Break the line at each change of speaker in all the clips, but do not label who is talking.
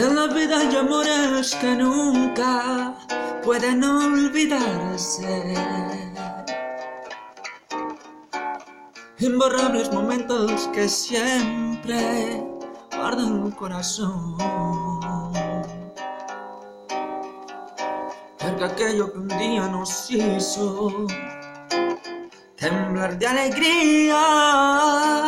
En la vida hay amores que nunca pueden olvidarse. Imborrables momentos que siempre guardan el corazón. Porque aquello que un día nos hizo temblar de alegría.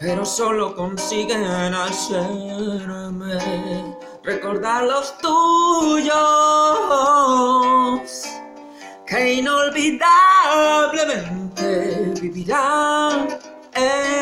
pero solo consiguen hacerme recordar los tuyos, que inolvidablemente vivirán en